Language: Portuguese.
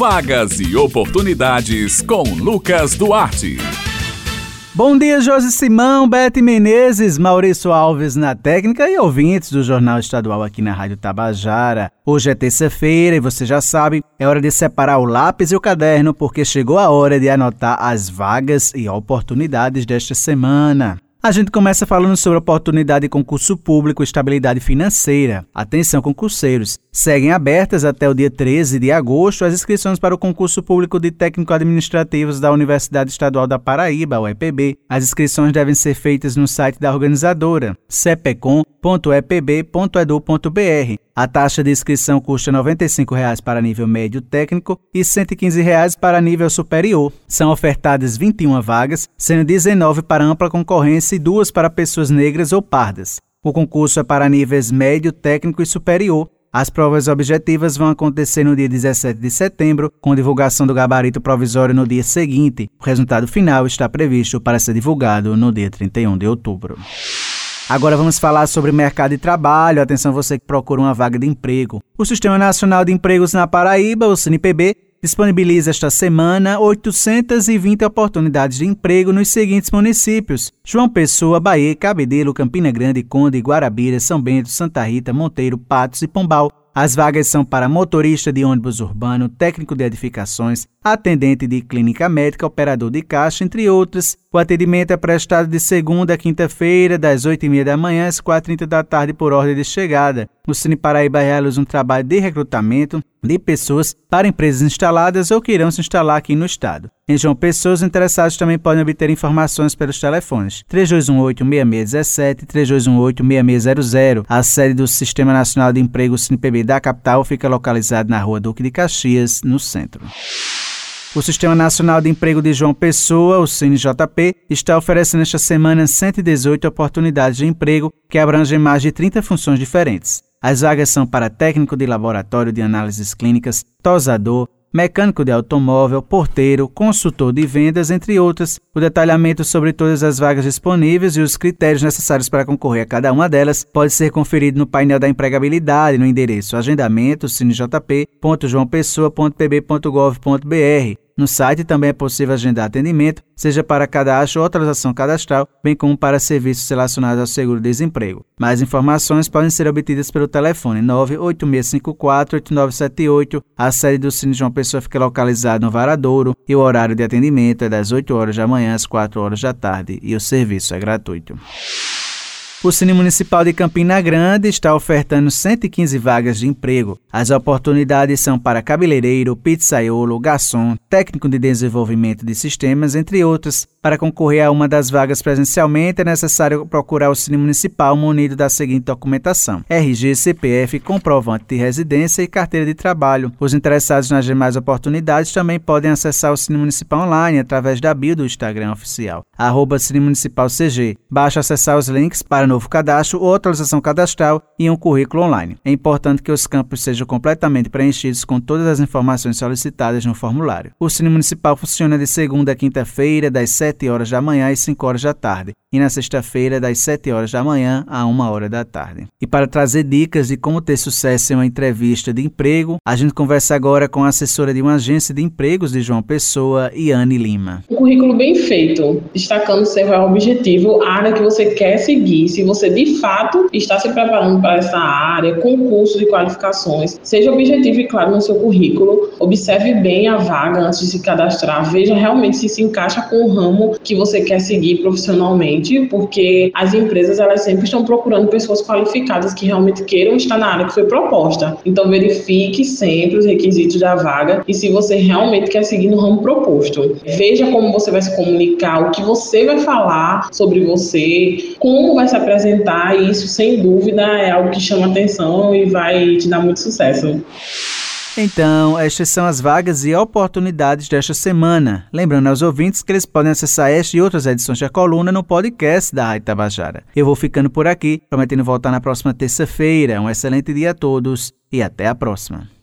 Vagas e oportunidades com Lucas Duarte. Bom dia, Josi Simão, Bete Menezes, Maurício Alves na técnica e ouvintes do Jornal Estadual aqui na Rádio Tabajara. Hoje é terça-feira e você já sabe, é hora de separar o lápis e o caderno porque chegou a hora de anotar as vagas e oportunidades desta semana. A gente começa falando sobre oportunidade de concurso público e estabilidade financeira. Atenção, concurseiros! Seguem abertas até o dia 13 de agosto as inscrições para o concurso público de técnico administrativos da Universidade Estadual da Paraíba, UEPB. As inscrições devem ser feitas no site da organizadora, cepecom.epb.edu.br. A taxa de inscrição custa R$ 95,00 para nível médio técnico e R$ 115,00 para nível superior. São ofertadas 21 vagas, sendo 19 para ampla concorrência e duas para pessoas negras ou pardas. O concurso é para níveis médio, técnico e superior. As provas objetivas vão acontecer no dia 17 de setembro, com divulgação do gabarito provisório no dia seguinte. O resultado final está previsto para ser divulgado no dia 31 de outubro. Agora vamos falar sobre mercado de trabalho. Atenção você que procura uma vaga de emprego. O Sistema Nacional de Empregos na Paraíba, o disponibiliza esta semana 820 oportunidades de emprego nos seguintes municípios: João Pessoa, Bahia, Cabedelo, Campina Grande, Conde, Guarabira, São Bento, Santa Rita, Monteiro, Patos e Pombal. As vagas são para motorista de ônibus urbano, técnico de edificações, atendente de clínica médica, operador de caixa, entre outras. O atendimento é prestado de segunda a quinta-feira, das 8h30 da manhã às 4h30 da tarde, por ordem de chegada. O Cine Paraíba realiza um trabalho de recrutamento de pessoas para empresas instaladas ou que irão se instalar aqui no estado. Em João Pessoa, os interessados também podem obter informações pelos telefones 3218-6617 e 3218-6600. A sede do Sistema Nacional de Emprego CinePB da capital fica localizada na rua Duque de Caxias, no centro. O Sistema Nacional de Emprego de João Pessoa, o CineJP, está oferecendo esta semana 118 oportunidades de emprego que abrangem mais de 30 funções diferentes. As vagas são para técnico de laboratório de análises clínicas, tosador, mecânico de automóvel, porteiro, consultor de vendas, entre outras. O detalhamento sobre todas as vagas disponíveis e os critérios necessários para concorrer a cada uma delas pode ser conferido no painel da empregabilidade no endereço agendamento cinejp.joaopessoa.pb.gov.br no site também é possível agendar atendimento, seja para cadastro ou atualização cadastral, bem como para serviços relacionados ao seguro-desemprego. Mais informações podem ser obtidas pelo telefone 98654-8978. A sede do Cine João Pessoa fica localizada no Varadouro e o horário de atendimento é das 8 horas da manhã às 4 horas da tarde e o serviço é gratuito. O Cine Municipal de Campina Grande está ofertando 115 vagas de emprego. As oportunidades são para cabeleireiro, pizzaiolo, garçom, técnico de desenvolvimento de sistemas, entre outras. Para concorrer a uma das vagas presencialmente, é necessário procurar o Cine Municipal munido da seguinte documentação: RG, CPF, comprovante de residência e carteira de trabalho. Os interessados nas demais oportunidades também podem acessar o Cine Municipal online através da bio do Instagram oficial, arroba Cine Municipal CG. Basta acessar os links para novo cadastro ou atualização cadastral e um currículo online. É importante que os campos sejam completamente preenchidos com todas as informações solicitadas no formulário. O Cine Municipal funciona de segunda a quinta-feira, das 7 horas da manhã às 5 horas da tarde, e na sexta-feira, das 7 horas da manhã a 1 hora da tarde. E para trazer dicas de como ter sucesso em uma entrevista de emprego, a gente conversa agora com a assessora de uma agência de empregos de João Pessoa, Iane Lima. Um currículo bem feito, destacando seu objetivo, a área que você quer seguir, se você de fato está se preparando para essa área, concurso de qualificações, seja objetivo e claro no seu currículo, observe bem a vaga antes de se cadastrar, veja realmente se se encaixa com o ramo que você quer seguir profissionalmente, porque as empresas elas sempre estão procurando pessoas qualificadas que realmente queiram estar na área que foi proposta. Então verifique sempre os requisitos da vaga e se você realmente quer seguir no ramo proposto. Veja como você vai se comunicar, o que você vai falar sobre você, como vai se apresentar, e isso sem dúvida é algo que chama atenção e vai te dar muito sucesso. Então, estas são as vagas e oportunidades desta semana. Lembrando aos ouvintes que eles podem acessar esta e outras edições da coluna no podcast da Rádio Tabajara. Eu vou ficando por aqui, prometendo voltar na próxima terça-feira. Um excelente dia a todos e até a próxima.